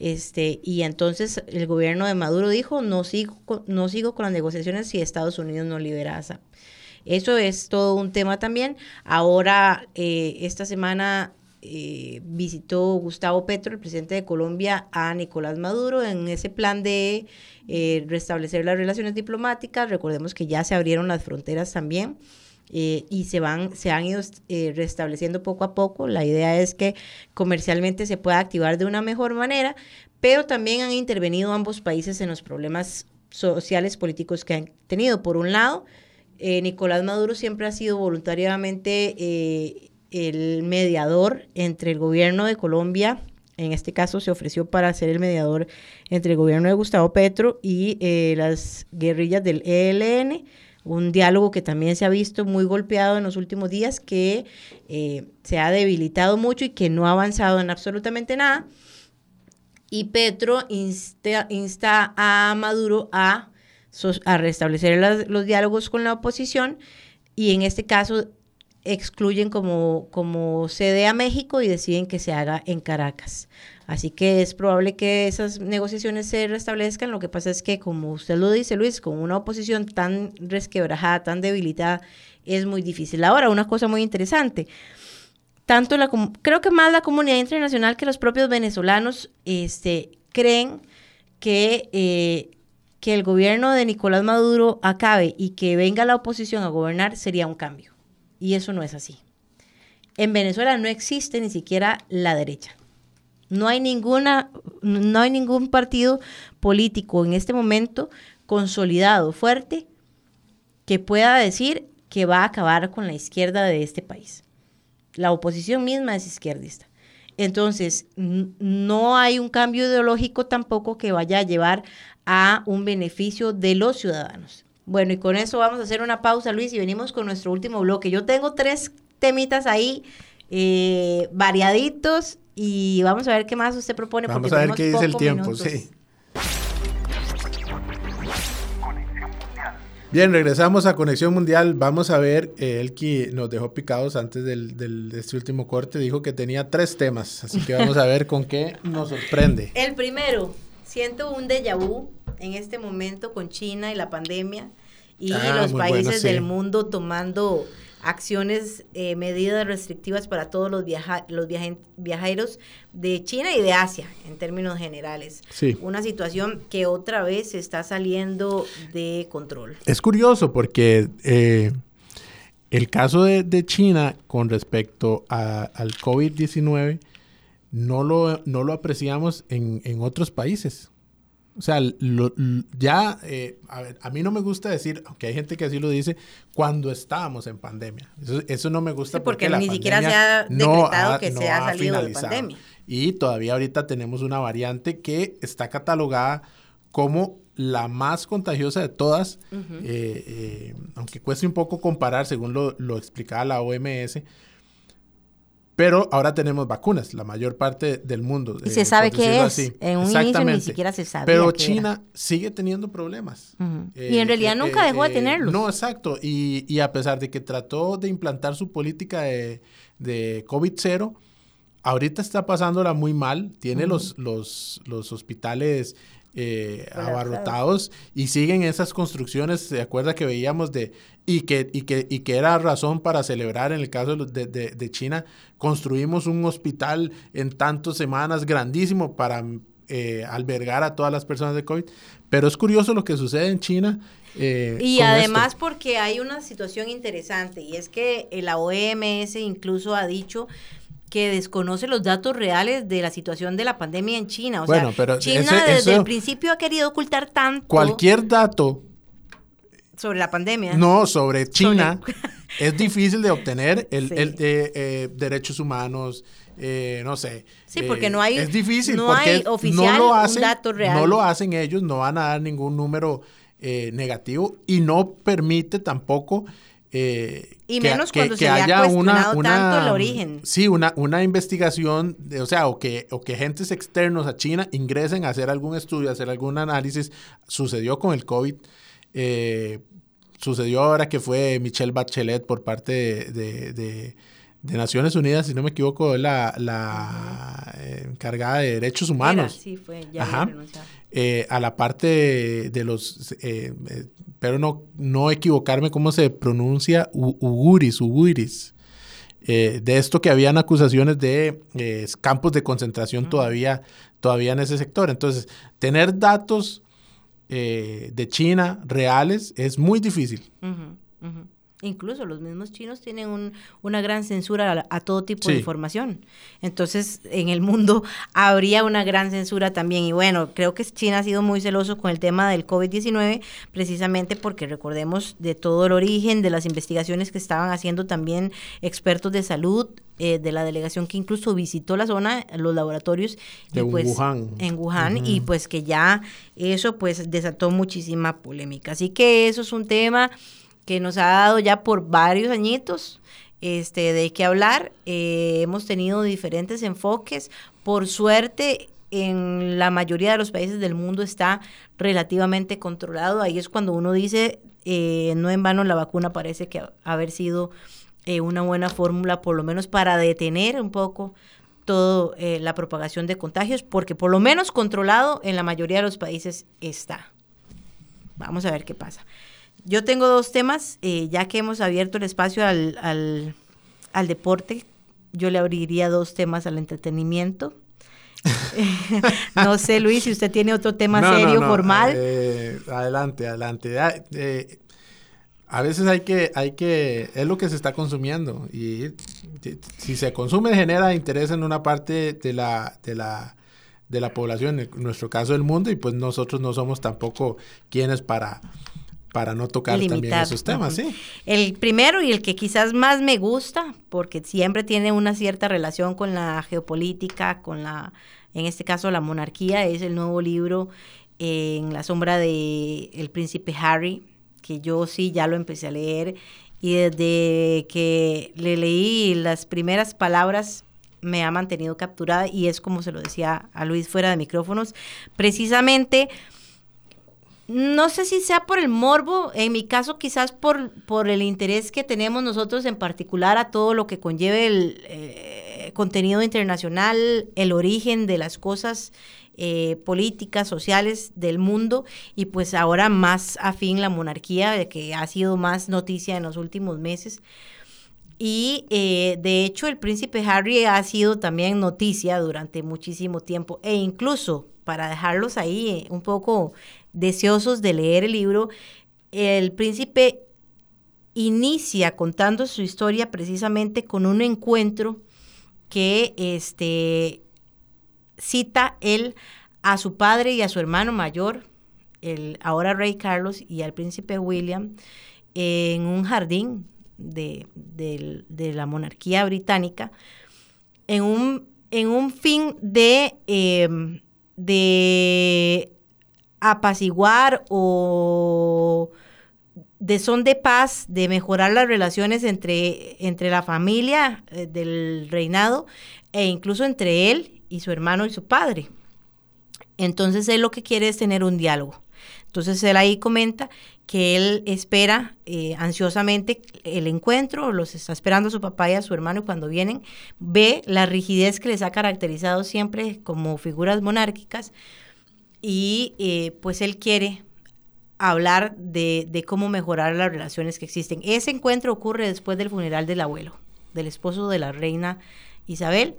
este, y entonces el gobierno de Maduro dijo, no sigo, no sigo con las negociaciones si Estados Unidos no libera a Eso es todo un tema también. Ahora, eh, esta semana eh, visitó Gustavo Petro, el presidente de Colombia, a Nicolás Maduro en ese plan de eh, restablecer las relaciones diplomáticas. Recordemos que ya se abrieron las fronteras también. Y se van, se han ido restableciendo poco a poco. La idea es que comercialmente se pueda activar de una mejor manera, pero también han intervenido ambos países en los problemas sociales políticos que han tenido. Por un lado, eh, Nicolás Maduro siempre ha sido voluntariamente eh, el mediador entre el gobierno de Colombia, en este caso se ofreció para ser el mediador entre el gobierno de Gustavo Petro y eh, las guerrillas del ELN un diálogo que también se ha visto muy golpeado en los últimos días, que eh, se ha debilitado mucho y que no ha avanzado en absolutamente nada. Y Petro insta, a Maduro a restablecer los diálogos con la oposición y en este caso excluyen como, como sede a México y deciden que se haga en Caracas. Así que es probable que esas negociaciones se restablezcan. Lo que pasa es que, como usted lo dice, Luis, con una oposición tan resquebrajada, tan debilitada, es muy difícil. Ahora, una cosa muy interesante. Tanto la, creo que más la comunidad internacional que los propios venezolanos este, creen que, eh, que el gobierno de Nicolás Maduro acabe y que venga la oposición a gobernar sería un cambio. Y eso no es así. En Venezuela no existe ni siquiera la derecha. No hay ninguna, no hay ningún partido político en este momento consolidado, fuerte, que pueda decir que va a acabar con la izquierda de este país. La oposición misma es izquierdista. Entonces, no hay un cambio ideológico tampoco que vaya a llevar a un beneficio de los ciudadanos. Bueno, y con eso vamos a hacer una pausa, Luis, y venimos con nuestro último bloque. Yo tengo tres temitas ahí eh, variaditos y vamos a ver qué más usted propone. Vamos a ver qué dice el tiempo, sí. Bien, regresamos a Conexión Mundial. Vamos a ver, eh, el que nos dejó picados antes del, del, de este último corte, dijo que tenía tres temas, así que vamos a ver con qué nos sorprende. El primero, siento un déjà vu en este momento con China y la pandemia y ah, los países del mundo tomando acciones, eh, medidas restrictivas para todos los, viaja los viajeros de China y de Asia, en términos generales. Sí. Una situación que otra vez está saliendo de control. Es curioso porque eh, el caso de, China con respecto al COVID-19 no lo, no lo apreciamos en, en otros países. O sea, ya, eh, a, ver, a mí no me gusta decir, aunque hay gente que así lo dice, cuando estábamos en pandemia. Eso, no me gusta porque, ni siquiera se ha decretado que se ha salido de pandemia. Y todavía ahorita tenemos una variante que está catalogada como la más contagiosa de todas, eh, eh, aunque cueste un poco comparar, según lo, lo explicaba la OMS, pero ahora tenemos vacunas, la mayor parte del mundo. Y se sabe qué es. En un inicio ni siquiera se sabe. Pero China sigue teniendo problemas. y en realidad eh, nunca dejó de eh, tenerlos. No, exacto. Y, y, a pesar de que trató de implantar su política de, de COVID-0, ahorita está pasándola muy mal. Tiene los, los, los hospitales eh, abarrotados y siguen esas construcciones, ¿se acuerda que veíamos de, y que, y que, y que era razón para celebrar en el caso de, de, China, construimos un hospital en tantas semanas grandísimo para eh, albergar a todas las personas de COVID, pero es curioso lo que sucede en China. Eh, y además porque hay una situación interesante y es que la OMS incluso ha dicho que desconoce los datos reales de la situación de la pandemia en China. O sea, China desde el principio ha querido ocultar tanto. Cualquier dato sobre la pandemia. No, sobre China. es difícil de obtener el, el eh, derechos humanos, eh, no sé. Sí, porque no hay. Es difícil no hay oficial, no lo hacen, dato real. No lo hacen ellos, no van a dar ningún número negativo y no permite tampoco eh, y menos cuando se haya una, tanto el origen. Sí, una, una investigación, o sea, o que, o que agentes externos a China ingresen a hacer algún estudio, a hacer algún análisis. Sucedió con el COVID. Eh, sucedió ahora que fue Michelle Bachelet por parte de, Naciones Unidas, si no me equivoco, la, la eh, encargada de derechos humanos. sí, fue, ya a la parte de los pero no, no equivocarme cómo se pronuncia Uguris, Uguris. Eh, de esto que habían acusaciones de eh, campos de concentración todavía, todavía en ese sector. Entonces, tener datos eh, de China reales es muy difícil. Incluso los mismos chinos tienen una gran censura a, todo tipo de información. Entonces, en el mundo habría una gran censura también. Y bueno, creo que China ha sido muy celoso con el tema del COVID-19, precisamente porque recordemos de todo el origen, de las investigaciones que estaban haciendo también expertos de salud, eh, de la delegación que incluso visitó la zona, los laboratorios de pues, Wuhan. en Wuhan y pues que ya eso pues desató muchísima polémica. Así que eso es un tema que nos ha dado ya por varios añitos este, de qué hablar. Eh, hemos tenido diferentes enfoques. Por suerte, en la mayoría de los países del mundo está relativamente controlado. Ahí es cuando uno dice, eh, no en vano la vacuna parece que haber sido eh, una buena fórmula, por lo menos para detener un poco toda la propagación de contagios, porque por lo menos controlado en la mayoría de los países está. Vamos a ver qué pasa. Yo tengo dos temas, eh, ya que hemos abierto el espacio al, al, deporte, yo le abriría dos temas al entretenimiento. no sé, Luis, si usted tiene otro tema serio, formal. Eh, adelante, adelante. Eh, a veces hay que, hay que, es lo que se está consumiendo y si se consume genera interés en una parte de la, de la, de la población, en nuestro caso del mundo, y pues nosotros no somos tampoco quienes para para no tocar también esos temas, sí. El primero y el que quizás más me gusta, porque siempre tiene una cierta relación con la geopolítica, con la, en este caso la monarquía, es el nuevo libro En la sombra de El príncipe Harry, que yo sí ya lo empecé a leer y desde que le leí las primeras palabras me ha mantenido capturada y es como se lo decía a Luis fuera de micrófonos, precisamente no sé si sea por el morbo, en mi caso quizás por, por el interés que tenemos nosotros en particular a todo lo que conlleve el eh, contenido internacional, el origen de las cosas eh, políticas, sociales del mundo y pues ahora más afín la monarquía, de que ha sido más noticia en los últimos meses. Y eh, de hecho el príncipe Harry ha sido también noticia durante muchísimo tiempo e incluso para dejarlos ahí un poco deseosos de leer el libro, el príncipe inicia contando su historia precisamente con un encuentro que este, cita él a su padre y a su hermano mayor, el ahora rey Carlos y al príncipe William, en un jardín de, la monarquía británica, en un, en un fin de, em, de apaciguar o de son de paz, de mejorar las relaciones entre, entre la familia eh, del reinado e incluso entre él y su hermano y su padre. Entonces él lo que quiere es tener un diálogo. Entonces él ahí comenta que él espera eh, ansiosamente el encuentro, los está esperando a su papá y a su hermano y cuando vienen ve la rigidez que les ha caracterizado siempre como figuras monárquicas, y eh, pues él quiere hablar de, cómo mejorar las relaciones que existen. Ese encuentro ocurre después del funeral del abuelo, del esposo de la reina Isabel,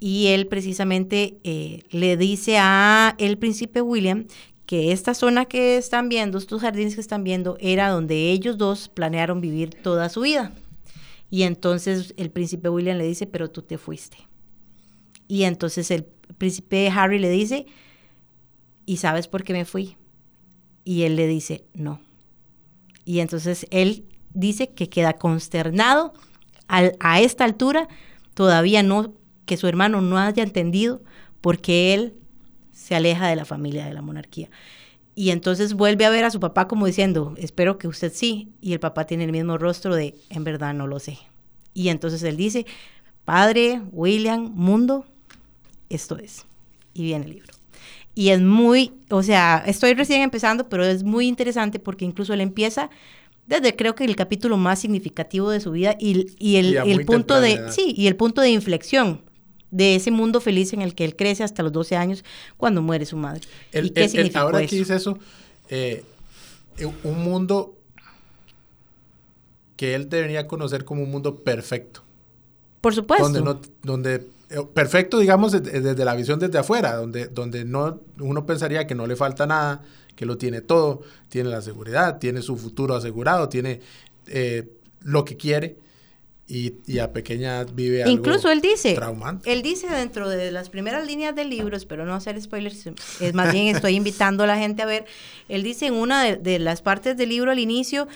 y él precisamente eh, le dice a el príncipe William que esta zona que están viendo, estos jardines que están viendo, era donde ellos dos planearon vivir toda su vida. Y entonces el príncipe William le dice, pero tú te fuiste. Y entonces el príncipe Harry le dice, ¿y sabes por qué me fui? Y él le dice, no. Y entonces él dice que queda consternado a esta altura, todavía no, que su hermano no haya entendido porque él se aleja de la familia de la monarquía. Y entonces vuelve a ver a su papá como diciendo, espero que usted sí. Y el papá tiene el mismo rostro de, en verdad no lo sé. Y entonces él dice, padre, William, mundo, esto es. Y viene el libro. Y es muy, o sea, estoy recién empezando, pero es muy interesante porque incluso él empieza desde creo que el capítulo más significativo de su vida y, y el, el punto de, sí, y el punto de inflexión de ese mundo feliz en el que él crece hasta los 12 años cuando muere su madre. ¿Y qué ahora eso? que dice eso, eh, un mundo que él debería conocer como un mundo perfecto. Por supuesto. Donde, no, donde eh, perfecto, digamos, desde, la visión desde afuera, donde, donde no, uno pensaría que no le falta nada, que lo tiene todo, tiene la seguridad, tiene su futuro asegurado, tiene eh, lo que quiere y, a pequeña vive algo Incluso él dice, él dice dentro de las primeras líneas del libro, espero no hacer spoilers, es más bien estoy invitando a la gente a ver, él dice en una de, las partes del libro al inicio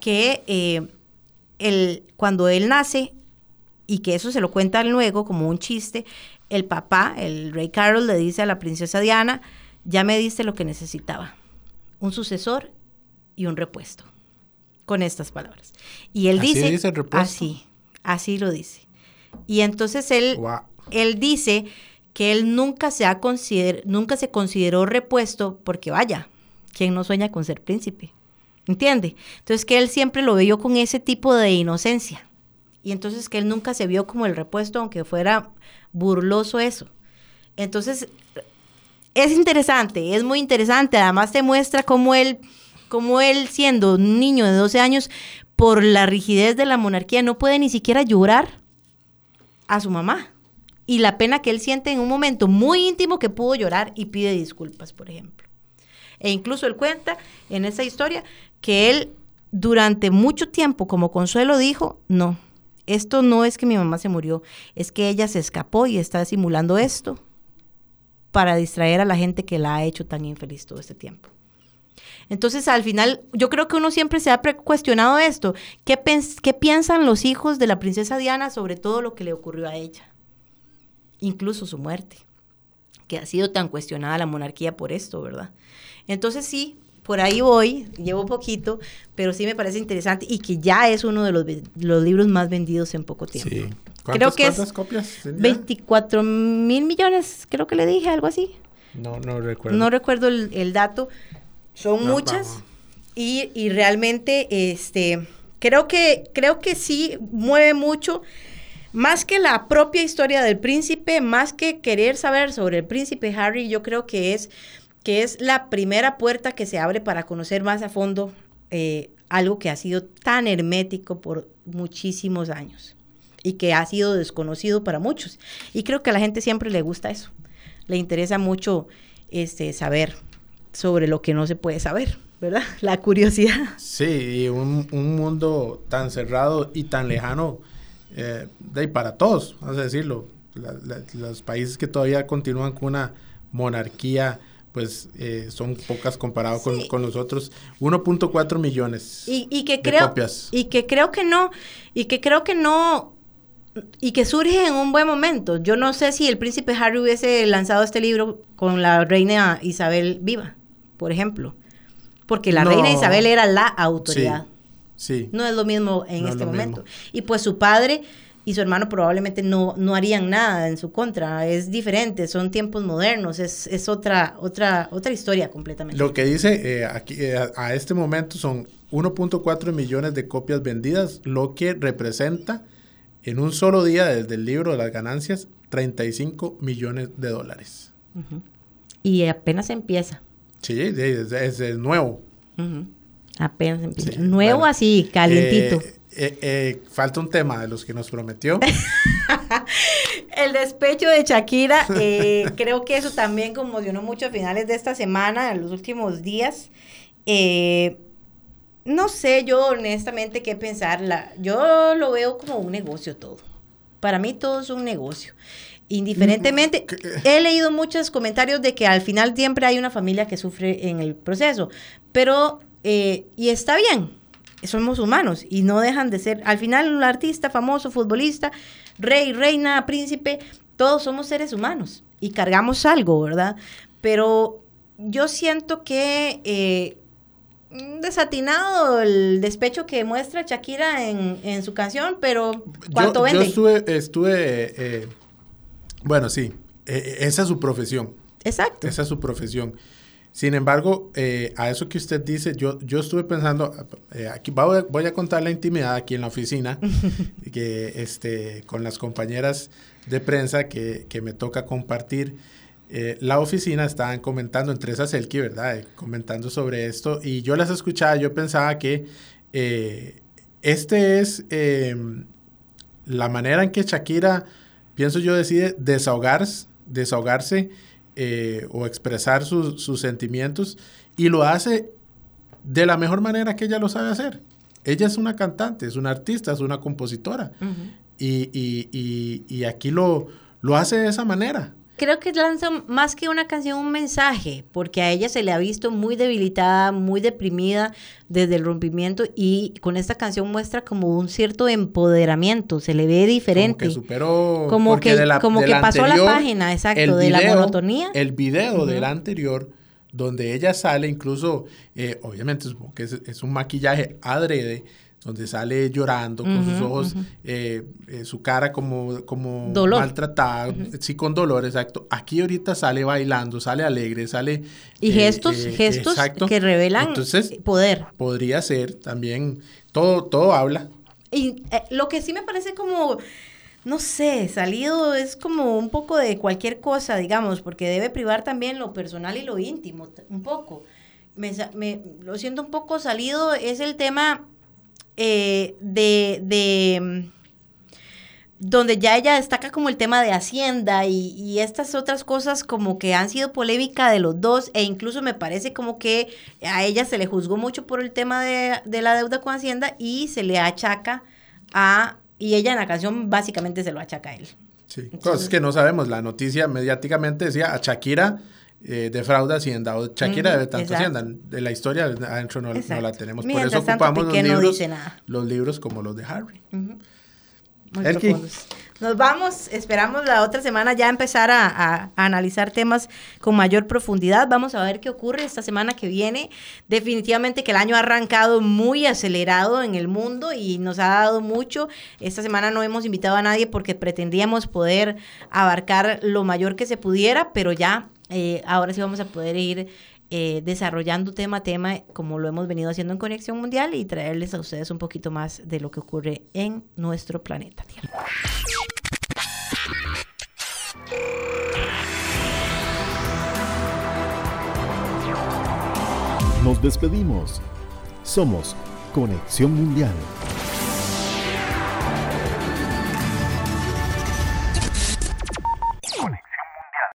que eh, cuando él nace, y que eso se lo cuenta luego como un chiste, el papá, el rey Carol, le dice a la princesa Diana, ya me diste lo que necesitaba, un sucesor y un repuesto, con estas palabras. Y él dice, dice así, Así lo dice. Y entonces él, él dice que él nunca se, ha consider, nunca se consideró repuesto porque vaya, ¿quién no sueña con ser príncipe? ¿Entiende? Entonces que él siempre lo vio con ese tipo de inocencia. Y entonces que él nunca se vio como el repuesto, aunque fuera burloso eso. Entonces, es interesante, es muy interesante. Además te muestra cómo él, cómo él siendo un niño de 12 años, por la rigidez de la monarquía, no puede ni siquiera llorar a su mamá. Y la pena que él siente en un momento muy íntimo que pudo llorar y pide disculpas, por ejemplo. E incluso él cuenta en esa historia que él durante mucho tiempo como consuelo dijo, no, esto no es que mi mamá se murió, es que ella se escapó y está simulando esto para distraer a la gente que la ha hecho tan infeliz todo este tiempo. Entonces, al final, yo creo que uno siempre se ha cuestionado esto. ¿Qué, piensan los hijos de la princesa Diana sobre todo lo que le ocurrió a ella? Incluso su muerte, que ha sido tan cuestionada la monarquía por esto, ¿verdad? Entonces, sí, por ahí voy, llevo poquito, pero sí me parece interesante y que ya es uno de los, libros más vendidos en poco tiempo. Sí. Creo que ¿Cuántas copias? 24 mil millones, creo que le dije, algo así. No, no recuerdo. No recuerdo el, el dato, son muchas y, y, realmente este, creo, que, creo que sí mueve mucho, más que la propia historia del príncipe, más que querer saber sobre el príncipe Harry, yo creo que es, que es la primera puerta que se abre para conocer más a fondo eh, algo que ha sido tan hermético por muchísimos años y que ha sido desconocido para muchos. Y creo que a la gente siempre le gusta eso. Le interesa mucho este, saber sobre lo que no se puede saber, ¿verdad? La curiosidad. Sí, y un, mundo tan cerrado y tan lejano eh, para todos, vamos a decirlo. los países que todavía continúan con una monarquía, pues eh, son pocas comparados con, con, los otros. 1.4 millones y, y que creo, Y que creo que no, y que creo que no, y que surge en un buen momento. Yo no sé si el príncipe Harry hubiese lanzado este libro con la reina Isabel viva por ejemplo. Porque la reina Isabel era la autoridad. Sí. No es lo mismo en este momento. Y pues su padre y su hermano probablemente no, no harían nada en su contra. Es diferente, son tiempos modernos, es, es otra, otra, otra historia completamente. Lo que dice eh, aquí, eh, a este momento son 1.4 millones de copias vendidas, lo que representa en un solo día desde el libro de las ganancias 35 millones de dólares. Y apenas empieza. Sí, es, nuevo. Apenas empieza. nuevo así, calientito. Eh, eh, eh, falta un tema de los que nos prometió. el despecho de Shakira, creo que eso también conmocionó mucho a finales de esta semana, en los últimos días. no sé yo honestamente qué pensar. yo lo veo como un negocio todo. Para mí todo es un negocio. Indiferentemente, he leído muchos comentarios de que al final siempre hay una familia que sufre en el proceso, pero, eh, y está bien, somos humanos y no dejan de ser, al final un artista famoso, futbolista, rey, reina, príncipe, todos somos seres humanos y cargamos algo, ¿verdad? Pero yo siento que eh, desatinado el despecho que muestra Shakira en, su canción, pero ¿cuánto vende? Yo estuve, estuve eh, bueno, sí, e, e, esa es su profesión. Exacto. Esa es su profesión. Sin embargo, eh, a eso que usted dice, yo, yo estuve pensando, eh, aquí voy a, contar la intimidad aquí en la oficina, que este, con las compañeras de prensa que, que me toca compartir. Eh, la oficina estaban comentando, entre esas Elki, ¿verdad? comentando sobre esto, y yo las escuchaba, yo pensaba que este es la manera en que Shakira, pienso yo, decide desahogarse, desahogarse eh, o expresar sus sentimientos y lo hace de la mejor manera que ella lo sabe hacer. Ella es una cantante, es una artista, es una compositora. y, y, y, aquí lo, lo hace de esa manera creo que lanza más que una canción un mensaje, porque a ella se le ha visto muy debilitada, muy deprimida desde el rompimiento y con esta canción muestra como un cierto empoderamiento, se le ve diferente. Como que superó, como que, como que pasó la página, exacto, de la monotonía. El video del anterior donde ella sale, incluso, eh, obviamente supongo que es un maquillaje adrede, donde sale llorando con sus ojos, eh, eh, su cara como, como maltratada, sí, con dolor, exacto. Aquí ahorita sale bailando, sale alegre, sale... Y gestos, eh, gestos que revelan Entonces, poder. Podría ser también, todo, todo habla. Y lo que sí me parece como no sé, salido es como un poco de cualquier cosa, digamos, porque debe privar también lo personal y lo íntimo, un poco. Me, me, lo siento un poco salido, es el tema eh, de, mm, donde ya ella destaca como el tema de Hacienda y, estas otras cosas como que han sido polémica de los dos e incluso me parece como que a ella se le juzgó mucho por el tema de, la deuda con Hacienda y se le achaca a, y ella en la canción básicamente se lo achaca a él. Sí, cosas que no sabemos, la noticia mediáticamente decía a Shakira eh, defrauda Hacienda o Shakira debe tanto Hacienda. De la historia adentro no, la tenemos. Por eso ocupamos los libros, los libros como los de Harry. Nos vamos, esperamos la otra semana ya empezar a, analizar temas con mayor profundidad. Vamos a ver qué ocurre esta semana que viene. Definitivamente que el año ha arrancado muy acelerado en el mundo y nos ha dado mucho. Esta semana no hemos invitado a nadie porque pretendíamos poder abarcar lo mayor que se pudiera, pero ya eh, ahora sí vamos a poder ir eh, desarrollando tema a tema como lo hemos venido haciendo en Conexión Mundial y traerles a ustedes un poquito más de lo que ocurre en nuestro planeta Tierra. Nos despedimos. Somos Conexión Mundial.